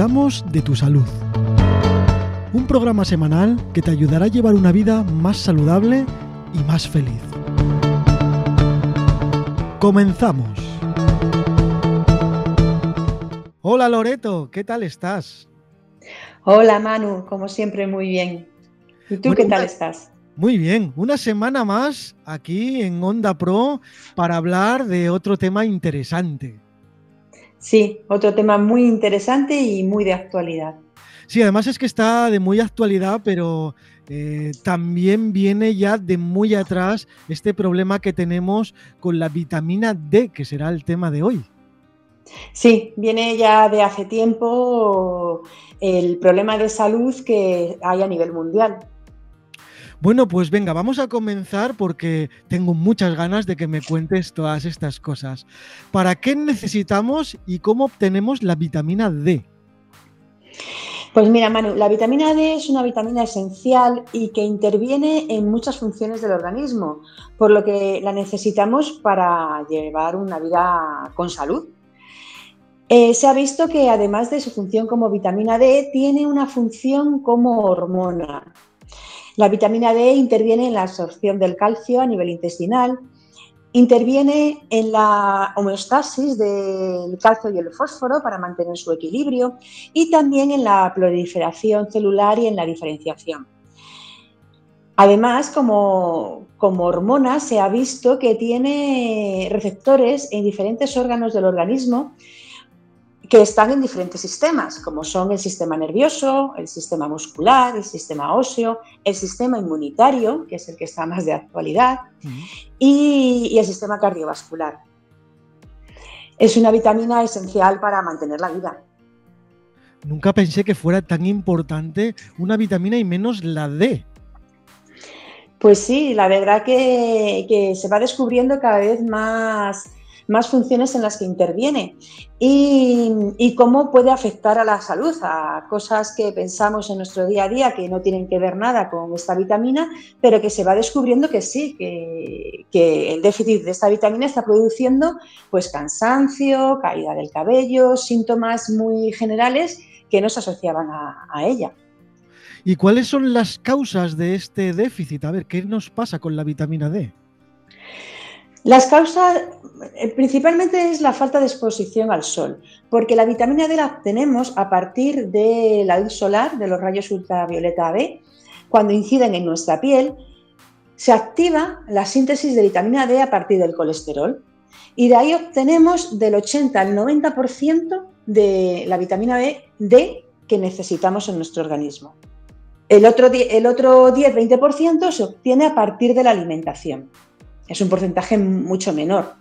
Cuidamos de tu salud. Un programa semanal que te ayudará a llevar una vida más saludable y más feliz. Comenzamos. Hola Loreto, ¿qué tal estás? Hola Manu, como siempre muy bien. ¿Y tú qué tal estás? Muy bien, una semana más aquí en Onda Pro para hablar de otro tema interesante. Sí, otro tema muy interesante y muy de actualidad. Sí, además es que está de muy actualidad, pero eh, también viene ya de muy atrás este problema que tenemos con la vitamina D, que será el tema de hoy. Sí, viene ya de hace tiempo el problema de salud que hay a nivel mundial. Bueno, pues venga, vamos a comenzar porque tengo muchas ganas de que me cuentes todas estas cosas. ¿Para qué necesitamos y cómo obtenemos la vitamina D? Pues mira, Manu, la vitamina D es una vitamina esencial y que interviene en muchas funciones del organismo, por lo que la necesitamos para llevar una vida con salud. Eh, se ha visto que además de su función como vitamina D, tiene una función como hormona. La vitamina D interviene en la absorción del calcio a nivel intestinal, interviene en la homeostasis del calcio y el fósforo para mantener su equilibrio y también en la proliferación celular y en la diferenciación. Además, como, como, hormona, se ha visto que tiene receptores en diferentes órganos del organismo que están en diferentes sistemas, como son el sistema nervioso, el sistema muscular, el sistema óseo, el sistema inmunitario, que es el que está más de actualidad, y, el sistema cardiovascular. Es una vitamina esencial para mantener la vida. Nunca pensé que fuera tan importante una vitamina y menos la D. Pues sí, la verdad que, que se va descubriendo cada vez más más funciones en las que interviene y, cómo puede afectar a la salud, a cosas que pensamos en nuestro día a día que no tienen que ver nada con esta vitamina, pero que se va descubriendo que sí, que, el déficit de esta vitamina está produciendo pues cansancio, caída del cabello, síntomas muy generales que no se asociaban a ella. ¿Y cuáles son las causas de este déficit? A ver, ¿qué nos pasa con la vitamina D? Las causas eh, principalmente es la falta de exposición al sol, porque la vitamina D la obtenemos a partir de la luz solar, de los rayos ultravioleta B, cuando inciden en nuestra piel, se activa la síntesis de vitamina D a partir del colesterol. Y de ahí obtenemos del 80 al 90% de la vitamina D que necesitamos en nuestro organismo. El otro, el otro 10-20% se obtiene a partir de la alimentación es un porcentaje mucho menor.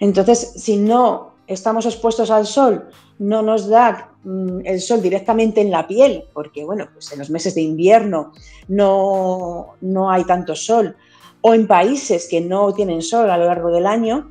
Entonces, si no estamos expuestos al sol, no nos da mm, el sol directamente en la piel, porque bueno, pues en los meses de invierno no, no hay tanto sol, o en países que no tienen sol a lo largo del año,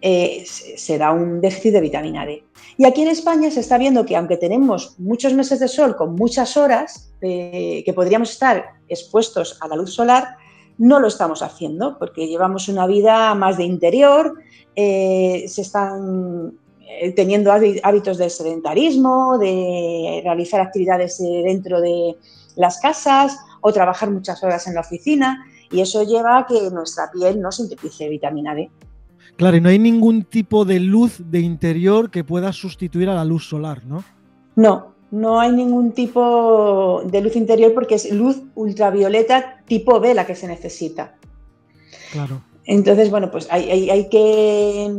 eh, se da un déficit de vitamina D. Y aquí en España se está viendo que aunque tenemos muchos meses de sol con muchas horas eh, que podríamos estar expuestos a la luz solar, no lo estamos haciendo porque llevamos una vida más de interior, eh, se están eh, teniendo hábitos de sedentarismo, de realizar actividades eh, dentro de las casas o trabajar muchas horas en la oficina y eso lleva a que nuestra piel no sintetice vitamina D. Claro, y no hay ningún tipo de luz de interior que pueda sustituir a la luz solar, ¿no? No, no hay ningún tipo de luz interior porque es luz ultravioleta tipo B la que se necesita. Claro. Entonces, bueno, pues hay, que,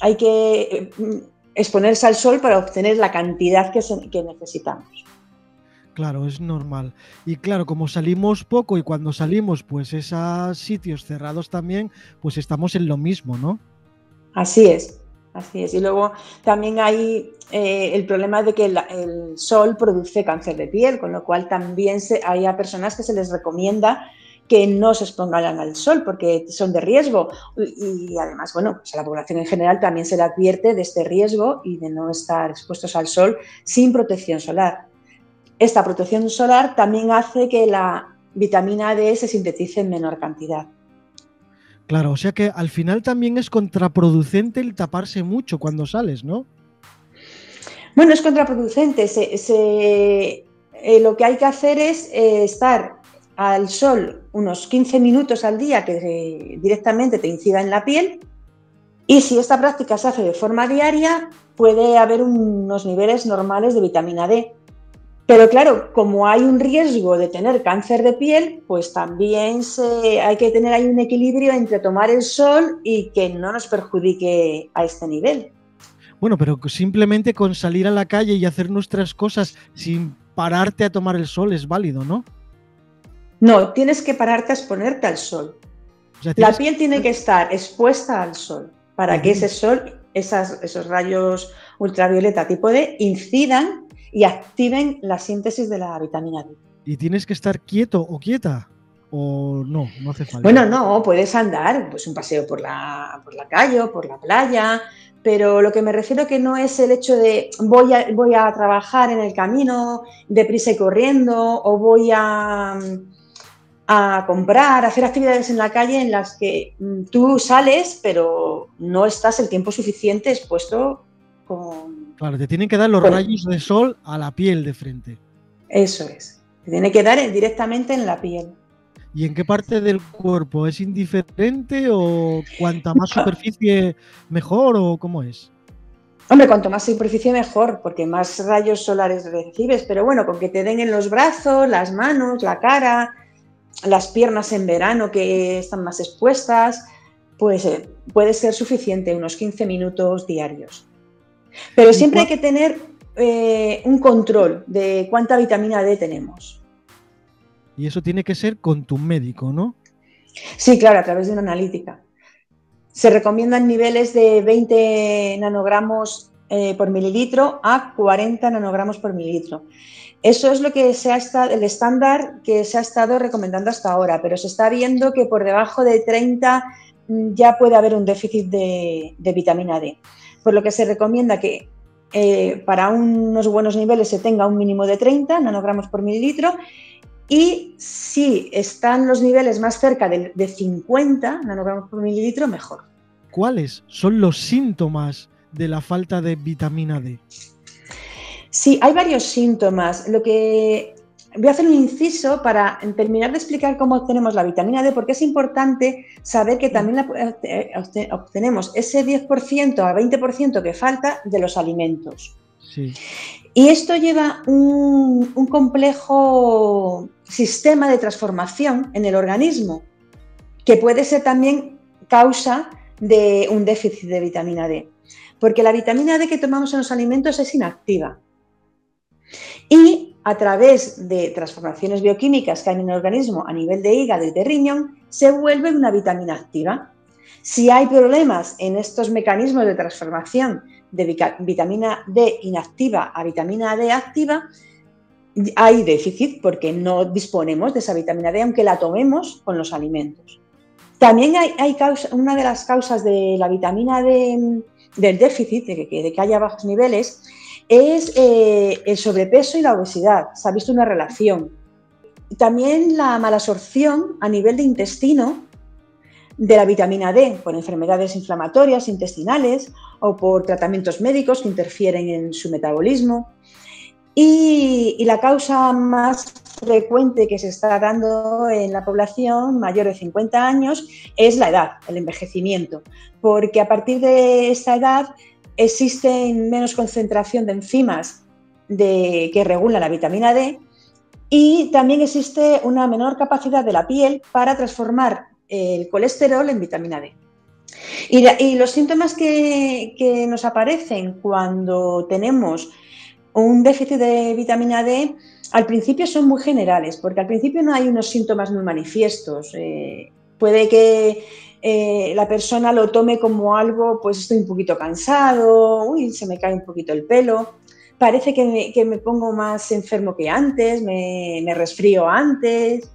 hay que mm, exponerse al sol para obtener la cantidad que, que necesitamos. Claro, es normal. Y claro, como salimos poco y cuando salimos, pues esos sitios cerrados también, pues estamos en lo mismo, ¿no? Así es. Así es. Y luego también hay eh, el problema de que el, sol produce cáncer de piel, con lo cual también hay a personas que se les recomienda que no se expongan al sol porque son de riesgo. Y, además, bueno, pues a la población en general también se le advierte de este riesgo y de no estar expuestos al sol sin protección solar. Esta protección solar también hace que la vitamina D se sintetice en menor cantidad. Claro, o sea que al final también es contraproducente el taparse mucho cuando sales, ¿no? Bueno, es contraproducente. Eh, lo que hay que hacer es eh, estar al sol unos 15 minutos al día que directamente te incida en la piel y si esta práctica se hace de forma diaria puede haber unos niveles normales de vitamina D. Pero claro, como hay un riesgo de tener cáncer de piel, pues también hay que tener ahí un equilibrio entre tomar el sol y que no nos perjudique a este nivel. Bueno, pero simplemente con salir a la calle y hacer nuestras cosas sin pararte a tomar el sol es válido, ¿no? No, tienes que pararte a exponerte al sol. la piel tiene que estar expuesta al sol para que ese sol, esos rayos ultravioleta tipo D, incidan y activen la síntesis de la vitamina D. ¿Y tienes que estar quieto o quieta? ¿O no? No hace falta. Bueno, no, puedes andar, pues un paseo por la, por la calle o por la playa, pero lo que me refiero que no es el hecho de voy a, voy a trabajar en el camino deprisa y corriendo o voy a, a comprar, a hacer actividades en la calle en las que mm, tú sales pero no estás el tiempo suficiente expuesto con... Claro, te tienen que dar los rayos de sol a la piel de frente. Eso es, te tiene que dar directamente en la piel. ¿Y en qué parte del cuerpo? ¿Es indiferente o cuanta más superficie mejor o cómo es? Hombre, cuanto más superficie mejor, porque más rayos solares recibes, pero bueno, con que te den en los brazos, las manos, la cara, las piernas en verano que están más expuestas, pues eh, puede ser suficiente, unos 15 minutos diarios. Pero siempre hay que tener eh, un control de cuánta vitamina D tenemos. Y eso tiene que ser con tu médico, ¿no? Sí, claro, a través de una analítica. Se recomiendan niveles de 20 nanogramos eh, por mililitro a 40 nanogramos por mililitro. Eso es lo que se ha estado, el estándar que se ha estado recomendando hasta ahora, pero se está viendo que por debajo de 30 mm, ya puede haber un déficit de, vitamina D. Por lo que se recomienda que eh, para unos buenos niveles se tenga un mínimo de 30 nanogramos por mililitro y si están los niveles más cerca de, 50 nanogramos por mililitro, mejor. ¿Cuáles son los síntomas de la falta de vitamina D? Sí, hay varios síntomas. Lo que voy a hacer un inciso para terminar de explicar cómo obtenemos la vitamina D, porque es importante saber que también la eh, obtenemos ese 10% a 20% que falta de los alimentos. Sí. Y esto lleva un, complejo sistema de transformación en el organismo, que puede ser también causa de un déficit de vitamina D. Porque la vitamina D que tomamos en los alimentos es inactiva. Y a través de transformaciones bioquímicas que hay en el organismo a nivel de hígado y de riñón, se vuelve una vitamina activa. Si hay problemas en estos mecanismos de transformación de vitamina D inactiva a vitamina D activa, hay déficit porque no disponemos de esa vitamina D aunque la tomemos con los alimentos. También hay, una de las causas de la vitamina D del déficit, de que haya bajos niveles, es eh, el sobrepeso y la obesidad. Se ha visto una relación. También la malabsorción a nivel de intestino de la vitamina D por enfermedades inflamatorias intestinales o por tratamientos médicos que interfieren en su metabolismo. Y, la causa más frecuente que se está dando en la población mayor de 50 años es la edad, el envejecimiento, porque a partir de esta edad existe menos concentración de enzimas de, que regulan la vitamina D y también existe una menor capacidad de la piel para transformar el colesterol en vitamina D. Y, los síntomas que, nos aparecen cuando tenemos un déficit de vitamina D, al principio son muy generales, porque al principio no hay unos síntomas muy manifiestos. Eh, puede que eh, la persona lo tome como algo, pues estoy un poquito cansado, uy, se me cae un poquito el pelo, parece que me, pongo más enfermo que antes, me, me resfrío antes,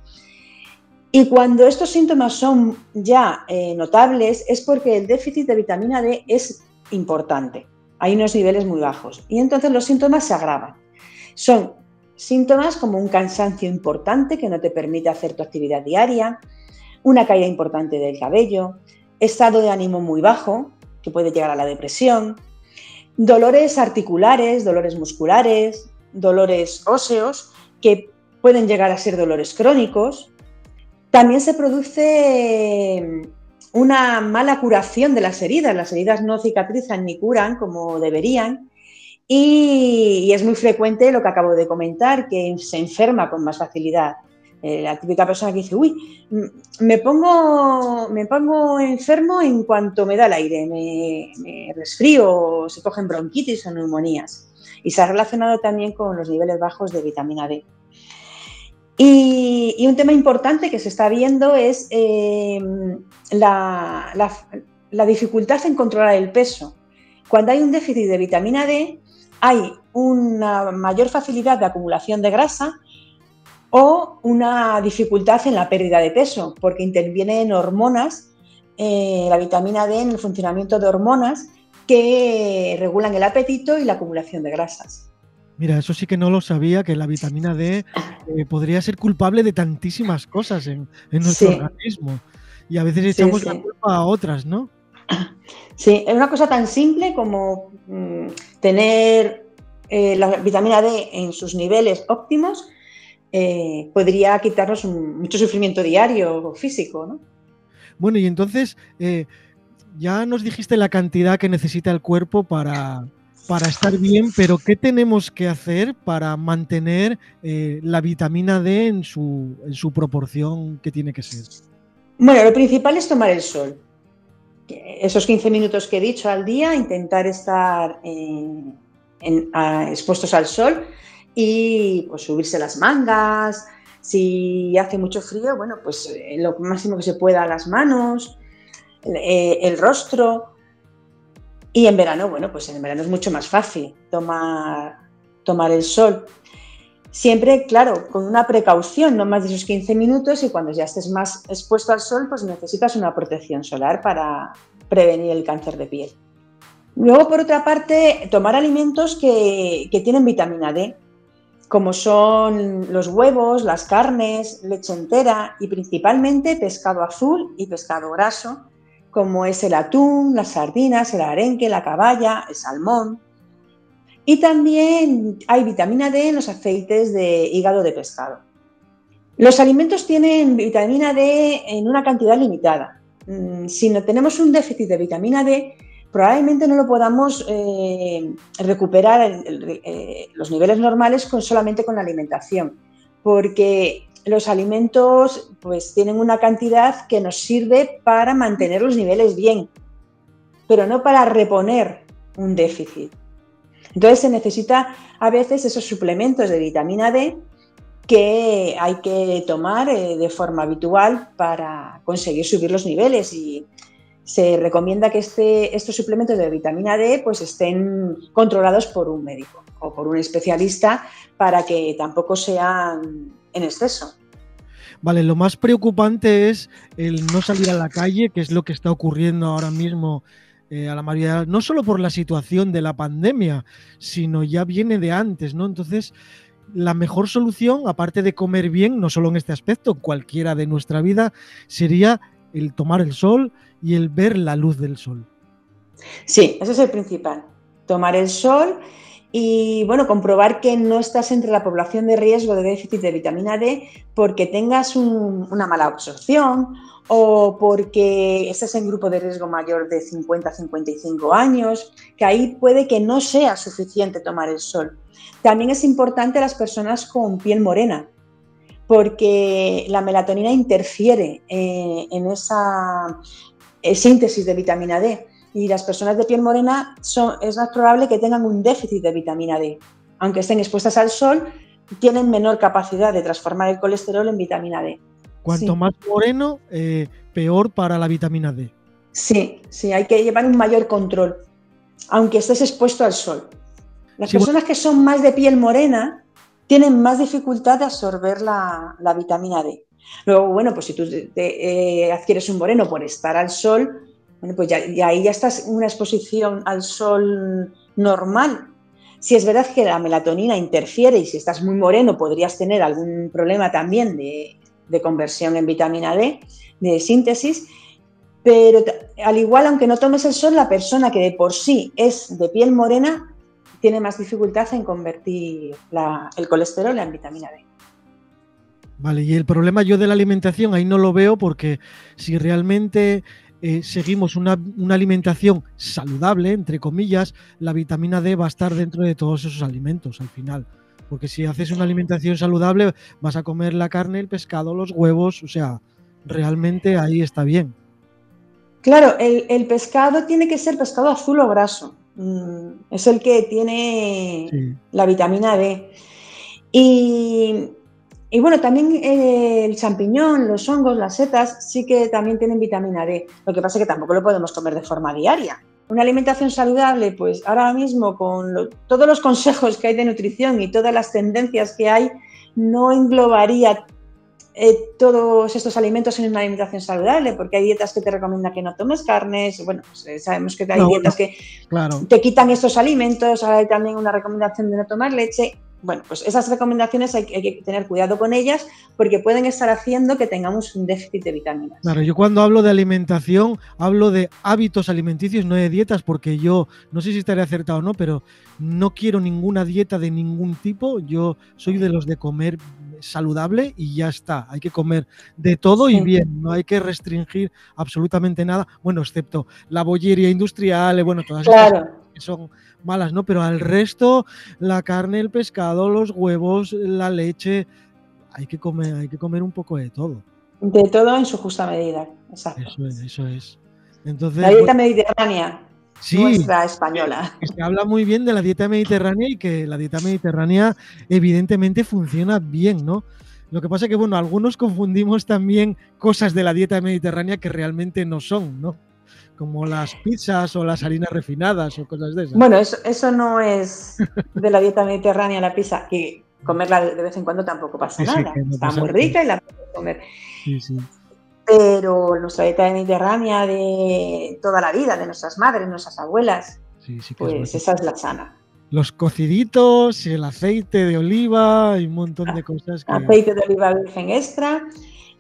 y cuando estos síntomas son ya eh, notables es porque el déficit de vitamina D es importante. Hay unos niveles muy bajos y entonces los síntomas se agravan. Son síntomas como un cansancio importante que no te permite hacer tu actividad diaria, una caída importante del cabello, estado de ánimo muy bajo, que puede llegar a la depresión, dolores articulares, dolores musculares, dolores óseos, que pueden llegar a ser dolores crónicos. También se produce una mala curación de las heridas. Las heridas no cicatrizan ni curan como deberían. Y, es muy frecuente lo que acabo de comentar, que se enferma con más facilidad. Eh, la típica persona que dice, uy, me pongo, me pongo enfermo en cuanto me da el aire, me, resfrío, se cogen bronquitis o neumonías. Y se ha relacionado también con los niveles bajos de vitamina D. Y, un tema importante que se está viendo es eh, la, dificultad en controlar el peso. Cuando hay un déficit de vitamina D, hay una mayor facilidad de acumulación de grasa o una dificultad en la pérdida de peso, porque intervienen hormonas, eh, la vitamina D en el funcionamiento de hormonas que regulan el apetito y la acumulación de grasas. Mira, eso sí que no lo sabía, que la vitamina D eh, podría ser culpable de tantísimas cosas en, nuestro organismo. Y a veces echamos la culpa a otras, ¿no? Sí, es una cosa tan simple como mm, tener eh, la vitamina D en sus niveles óptimos eh, podría quitarnos mucho sufrimiento diario o físico, ¿no? Bueno, y entonces ya nos dijiste la cantidad que necesita el cuerpo para, para estar bien, pero ¿qué tenemos que hacer para mantener eh, la vitamina D en su, en su proporción que tiene que ser? Bueno, lo principal es tomar el sol. Esos 15 minutos que he dicho al día, intentar estar expuestos al sol y pues, subirse las mangas. Si hace mucho frío, bueno, pues eh, lo máximo que se pueda las manos, el eh, rostro. Y en verano, bueno, pues en verano es mucho más fácil tomar, tomar el sol. Siempre, claro, con una precaución, no más de esos 15 minutos y cuando ya estés más expuesto al sol, pues necesitas una protección solar para prevenir el cáncer de piel. Luego, por otra parte, tomar alimentos que, que tienen vitamina D, como son los huevos, las carnes, leche entera y principalmente pescado azul y pescado graso, como es el atún, las sardinas, el arenque, la caballa, el salmón. Y también hay vitamina D en los aceites de hígado de pescado. Los alimentos tienen vitamina D en una cantidad limitada. Mm, si no tenemos un déficit de vitamina D, probablemente no lo podamos eh, recuperar eh, los niveles normales solamente con la alimentación, porque los alimentos pues tienen una cantidad que nos sirve para mantener los niveles bien, pero no para reponer un déficit. Entonces se necesita a veces esos suplementos de vitamina D que hay que tomar eh, de forma habitual para conseguir subir los niveles y se recomienda que este, estos suplementos de vitamina D pues estén controlados por un médico o por un especialista para que tampoco sean en exceso. Vale, lo más preocupante es el no salir a la calle, que es lo que está ocurriendo ahora mismo eh, a la mayoría, no solo por la situación de la pandemia, sino ya viene de antes, ¿no? Entonces, la mejor solución, aparte de comer bien, no solo en este aspecto, cualquiera de nuestra vida, sería el tomar el sol y el ver la luz del sol. Sí, ese es el principal. Tomar el sol y bueno, comprobar que no estás entre la población de riesgo de déficit de vitamina D porque tengas una mala absorción o porque estés en grupo de riesgo mayor de 50 a 55 años, que ahí puede que no sea suficiente tomar el sol. También es importante las personas con piel morena, porque la melatonina interfiere eh, en esa eh, síntesis de vitamina D y las personas de piel morena son, es más probable que tengan un déficit de vitamina D. Aunque estén expuestas al sol, tienen menor capacidad de transformar el colesterol en vitamina D. Cuanto más moreno, eh, peor para la vitamina D. Sí, sí, hay que llevar un mayor control, aunque estés expuesto al sol. Las personas que son más de piel morena tienen más dificultad de absorber la, vitamina D. Luego, bueno, pues si tú eh, adquieres un moreno por estar al sol, pues ya, ahí ya estás en una exposición al sol normal. Si es verdad que la melatonina interfiere y si estás muy moreno podrías tener algún problema también de, conversión en vitamina D, de síntesis, Pero al igual, aunque no tomes el sol, la persona que de por sí es de piel morena tiene más dificultad en convertir el colesterol en vitamina D. Vale, y el problema yo de la alimentación ahí no lo veo porque si realmente eh, seguimos una, alimentación saludable, entre comillas, la vitamina D va a estar dentro de todos esos alimentos al final. Porque si haces una alimentación saludable, vas a comer la carne, el pescado, los huevos, o sea, realmente ahí está bien. Claro, el, pescado tiene que ser pescado azul o graso. Mm, es el que tiene la vitamina D. Y y bueno, también eh, el champiñón, los hongos, las setas sí que también tienen vitamina D. Lo que pasa es que tampoco lo podemos comer de forma diaria. Una alimentación saludable, pues ahora mismo con todos los consejos que hay de nutrición y todas las tendencias que hay, no englobaría eh, todos estos alimentos en una alimentación saludable, porque hay dietas que te recomiendan que no tomes carnes, bueno, pues, eh, sabemos que hay dietas que te quitan estos alimentos, ahora hay también una recomendación de no tomar leche, bueno, pues esas recomendaciones hay, que tener cuidado con ellas porque pueden estar haciendo que tengamos un déficit de vitaminas. Claro, yo cuando hablo de alimentación hablo de hábitos alimenticios, no de dietas, porque yo no sé si estaré acertado o no, pero no quiero ninguna dieta de ningún tipo. Yo soy de los de comer saludable y ya está. Hay que comer de todo y bien, no hay que restringir absolutamente nada, bueno, excepto la bollería industrial, bueno, todas esas que son malas, ¿no? Pero al resto, la carne, el pescado, los huevos, la leche, hay que comer, hay que comer un poco de todo. De todo en su justa medida, exacto. Eso es, eso es. Entonces, la dieta mediterránea, nuestra española. Se habla muy bien de la dieta mediterránea y que la dieta mediterránea evidentemente funciona bien, ¿no? Lo que pasa es que, bueno, algunos confundimos también cosas de la dieta mediterránea que realmente no son, ¿no? Como las pizzas o las harinas refinadas o cosas de esas. Bueno, eso, no es de la dieta mediterránea la pizza, que comerla de vez en cuando tampoco pasa nada. Está muy rica y la puedes comer. Sí, sí. Pero nuestra dieta mediterránea de toda la vida, de nuestras madres, nuestras abuelas, pues esa es la sana. Los cociditos, el aceite de oliva y un montón de cosas. Aceite de oliva virgen extra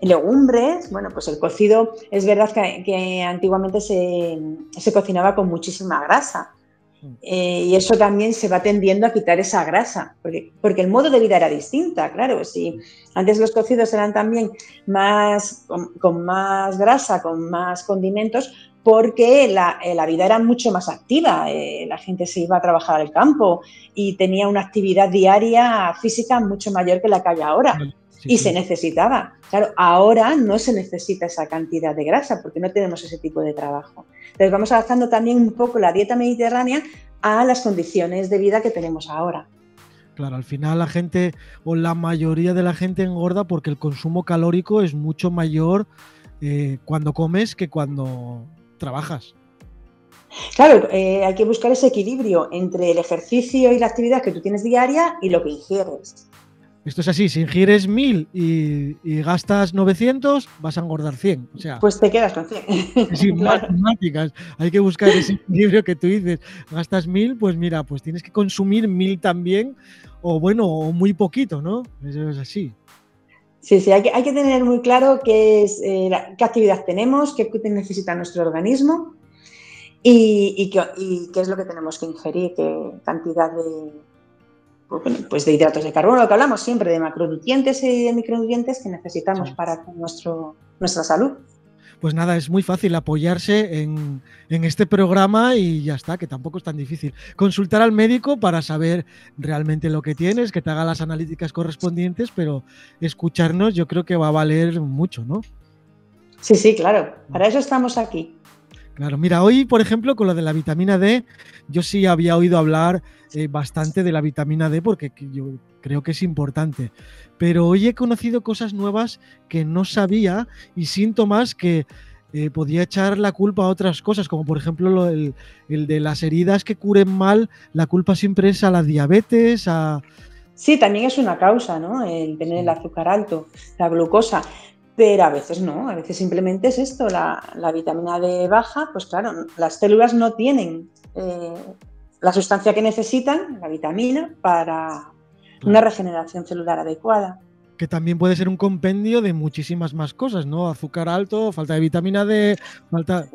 legumbres, bueno, pues el cocido es verdad que, antiguamente se, cocinaba con muchísima grasa. Eh, y eso también se va tendiendo a quitar esa grasa, porque, porque, el modo de vida era distinta, claro. Si antes los cocidos eran también más, con, más grasa, con más condimentos, porque la, eh, vida era mucho más activa. Eh, la gente se iba a trabajar al campo y tenía una actividad diaria física mucho mayor que la que hay ahora y se necesitaba. Claro, ahora no se necesita esa cantidad de grasa porque no tenemos ese tipo de trabajo. Entonces vamos adaptando también un poco la dieta mediterránea a las condiciones de vida que tenemos ahora. Claro, al final la gente o la mayoría de la gente engorda porque el consumo calórico es mucho mayor eh, cuando comes que cuando trabajas. Claro, eh, hay que buscar ese equilibrio entre el ejercicio y la actividad que tú tienes diaria y lo que ingieres. Esto es así, si ingieres 1000 y, gastas 900, vas a engordar 100. O sea, pues te quedas con 100. Sin matemáticas. Hay que buscar ese equilibrio que tú dices. Gastas 1000, pues mira, pues tienes que consumir 1000 también, o bueno, o muy poquito, ¿no? Eso es así. Sí, sí, hay que, hay que tener muy claro qué, es, eh, qué actividad tenemos, qué necesita nuestro organismo y, qué, y qué es lo que tenemos que ingerir, qué cantidad de, pues de hidratos de carbono, lo que hablamos siempre de macronutrientes y de micronutrientes que necesitamos para nuestro, nuestra salud. Pues nada, es muy fácil apoyarse en, este programa y ya está, que tampoco es tan difícil. Consultar al médico para saber realmente lo que tienes, que te haga las analíticas correspondientes, pero escucharnos yo creo que va a valer mucho, ¿no? Sí, sí, claro, para eso estamos aquí. Claro, mira, hoy, por ejemplo, con lo de la vitamina D, yo sí había oído hablar eh, bastante de la vitamina D porque yo creo que es importante. Pero hoy he conocido cosas nuevas que no sabía y síntomas que eh, podía echar la culpa a otras cosas, como por ejemplo el, de las heridas que curen mal, la culpa siempre es a la diabetes, a... Sí, también es una causa, ¿no? El tener el azúcar alto, la glucosa pero a veces no, a veces simplemente es esto, la, vitamina D baja, pues claro, las células no tienen eh, la sustancia que necesitan, la vitamina, para una regeneración celular adecuada. que también puede ser un compendio de muchísimas más cosas, ¿no? Azúcar alto, falta de vitamina D, falta...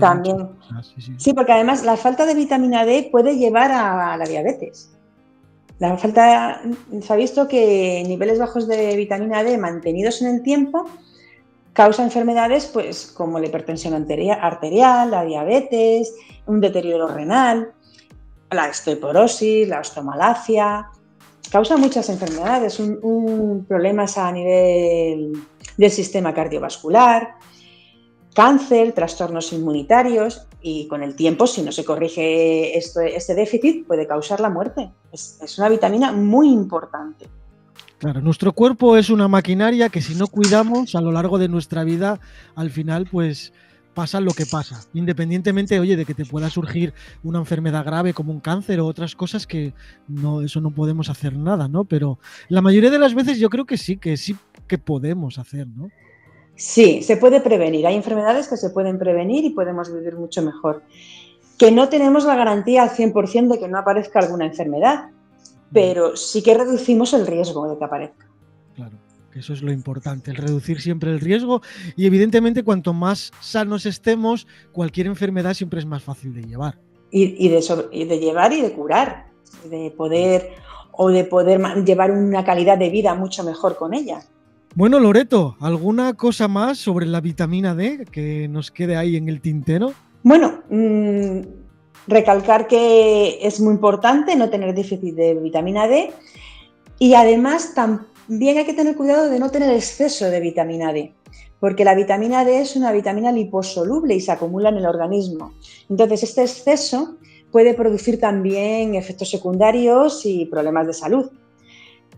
también. Sí, porque además la falta de vitamina D puede llevar a la diabetes. La falta, se ha visto que niveles bajos de vitamina D mantenidos en el tiempo causa enfermedades pues, como la hipertensión arterial, la diabetes, un deterioro renal, la osteoporosis, la osteomalacia, causa muchas enfermedades, problemas a nivel del sistema cardiovascular, cáncer, trastornos inmunitarios y con el tiempo, si no se corrige este déficit, puede causar la muerte. Es, es, una vitamina muy importante. Claro, nuestro cuerpo es una maquinaria que si no cuidamos a lo largo de nuestra vida, al final, pues pasa lo que pasa, independientemente, oye, de que te pueda surgir una enfermedad grave como un cáncer o otras cosas que no, eso no podemos hacer nada, ¿no? Pero la mayoría de las veces yo creo que sí, que sí que podemos hacer, ¿no? Sí, se puede prevenir. Hay enfermedades que se pueden prevenir y podemos vivir mucho mejor. Que no tenemos la garantía al 100% de que no aparezca alguna enfermedad, pero sí que reducimos el riesgo de que aparezca. Claro eso es lo importante, el reducir siempre el riesgo y evidentemente cuanto más sanos estemos, cualquier enfermedad siempre es más fácil de llevar. Y, de, de, llevar y de curar, de poder o de poder llevar una calidad de vida mucho mejor con ella. Bueno, Loreto, ¿alguna cosa más sobre la vitamina D que nos quede ahí en el tintero? Bueno, mm, recalcar que es muy importante no tener déficit de vitamina D y además tampoco Bien, hay que tener cuidado de no tener exceso de vitamina D, porque la vitamina D es una vitamina liposoluble y se acumula en el organismo. Entonces, este exceso puede producir también efectos secundarios y problemas de salud.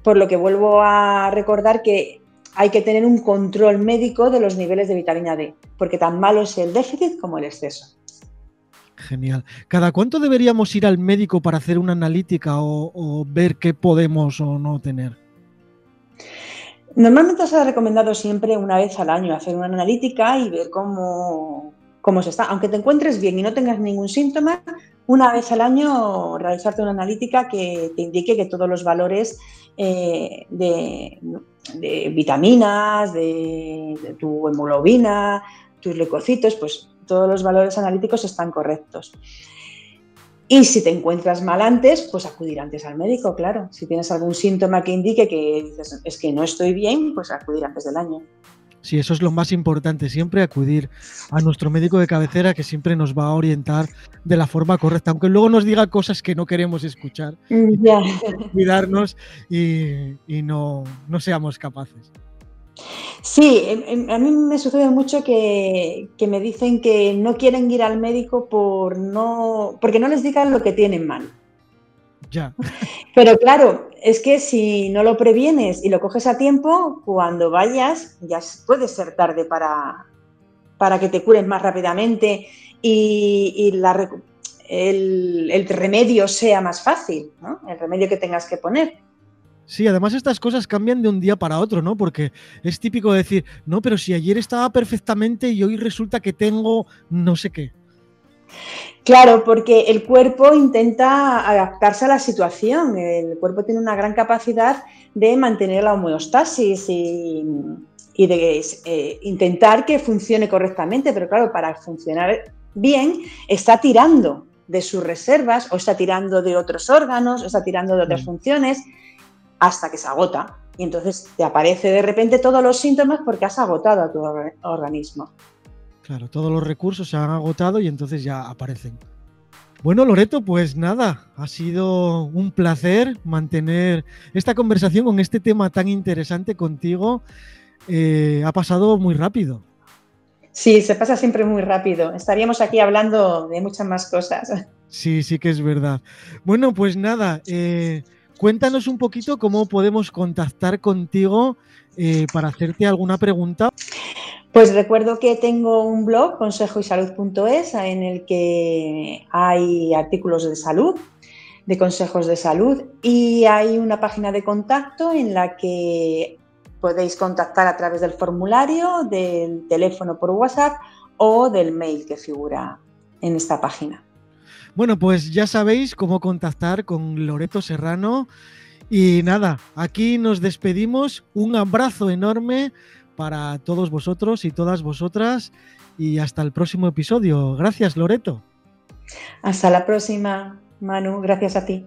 Por lo que vuelvo a recordar que hay que tener un control médico de los niveles de vitamina D, porque tan malo es el déficit como el exceso. Genial. ¿Cada cuánto deberíamos ir al médico para hacer una analítica o, o ver qué podemos o no tener? Normalmente se ha recomendado siempre una vez al año hacer una analítica y ver cómo, cómo se está. Aunque te encuentres bien y no tengas ningún síntoma, una vez al año realizarte una analítica que te indique que todos los valores eh, de, vitaminas, de, tu hemoglobina, tus leucocitos, pues todos los valores analíticos están correctos. Y si te encuentras mal antes, pues acudir antes al médico, claro. Si tienes algún síntoma que indique que dices, es que no estoy bien, pues acudir antes del año. Sí, eso es lo más importante, siempre acudir a nuestro médico de cabecera que siempre nos va a orientar de la forma correcta, aunque luego nos diga cosas que no queremos escuchar. Mm, cuidarnos y, no, no seamos capaces. Sí, em, em, a mí me sucede mucho que, me dicen que no quieren ir al médico por no, porque no les digan lo que tienen mal. Ya. Pero claro, es que si no lo previenes y lo coges a tiempo, cuando vayas ya puede ser tarde para, para que te cures más rápidamente y, el, el, remedio sea más fácil, ¿no? el remedio que tengas que poner. Sí, además estas cosas cambian de un día para otro, ¿no? Porque es típico decir, no, pero si ayer estaba perfectamente y hoy resulta que tengo no sé qué. Claro, porque el cuerpo intenta adaptarse a la situación. El cuerpo tiene una gran capacidad de mantener la homeostasis y, de eh, intentar que funcione correctamente, pero claro, para funcionar bien está tirando de sus reservas o está tirando de otros órganos, o está tirando de otras mm. funciones hasta que se agota. Y entonces te aparece de repente todos los síntomas porque has agotado a tu organismo. Claro, todos los recursos se han agotado y entonces ya aparecen. Bueno, Loreto, pues nada, ha sido un placer mantener esta conversación con este tema tan interesante contigo. Eh, ha pasado muy rápido. Sí, se pasa siempre muy rápido. Estaríamos aquí hablando de muchas más cosas. Sí, sí que es verdad. Bueno, pues nada, eh, Cuéntanos un poquito cómo podemos contactar contigo eh, para hacerte alguna pregunta. Pues recuerdo que tengo un blog, consejoysalud.es, en el que hay artículos de salud, de consejos de salud, y hay una página de contacto en la que podéis contactar a través del formulario, del teléfono por WhatsApp o del mail que figura en esta página. Bueno, pues ya sabéis cómo contactar con Loreto Serrano Y nada, aquí nos despedimos. Un abrazo enorme para todos vosotros y todas vosotras y hasta el próximo episodio. Gracias, Loreto. Hasta la próxima, Manu. Gracias a ti.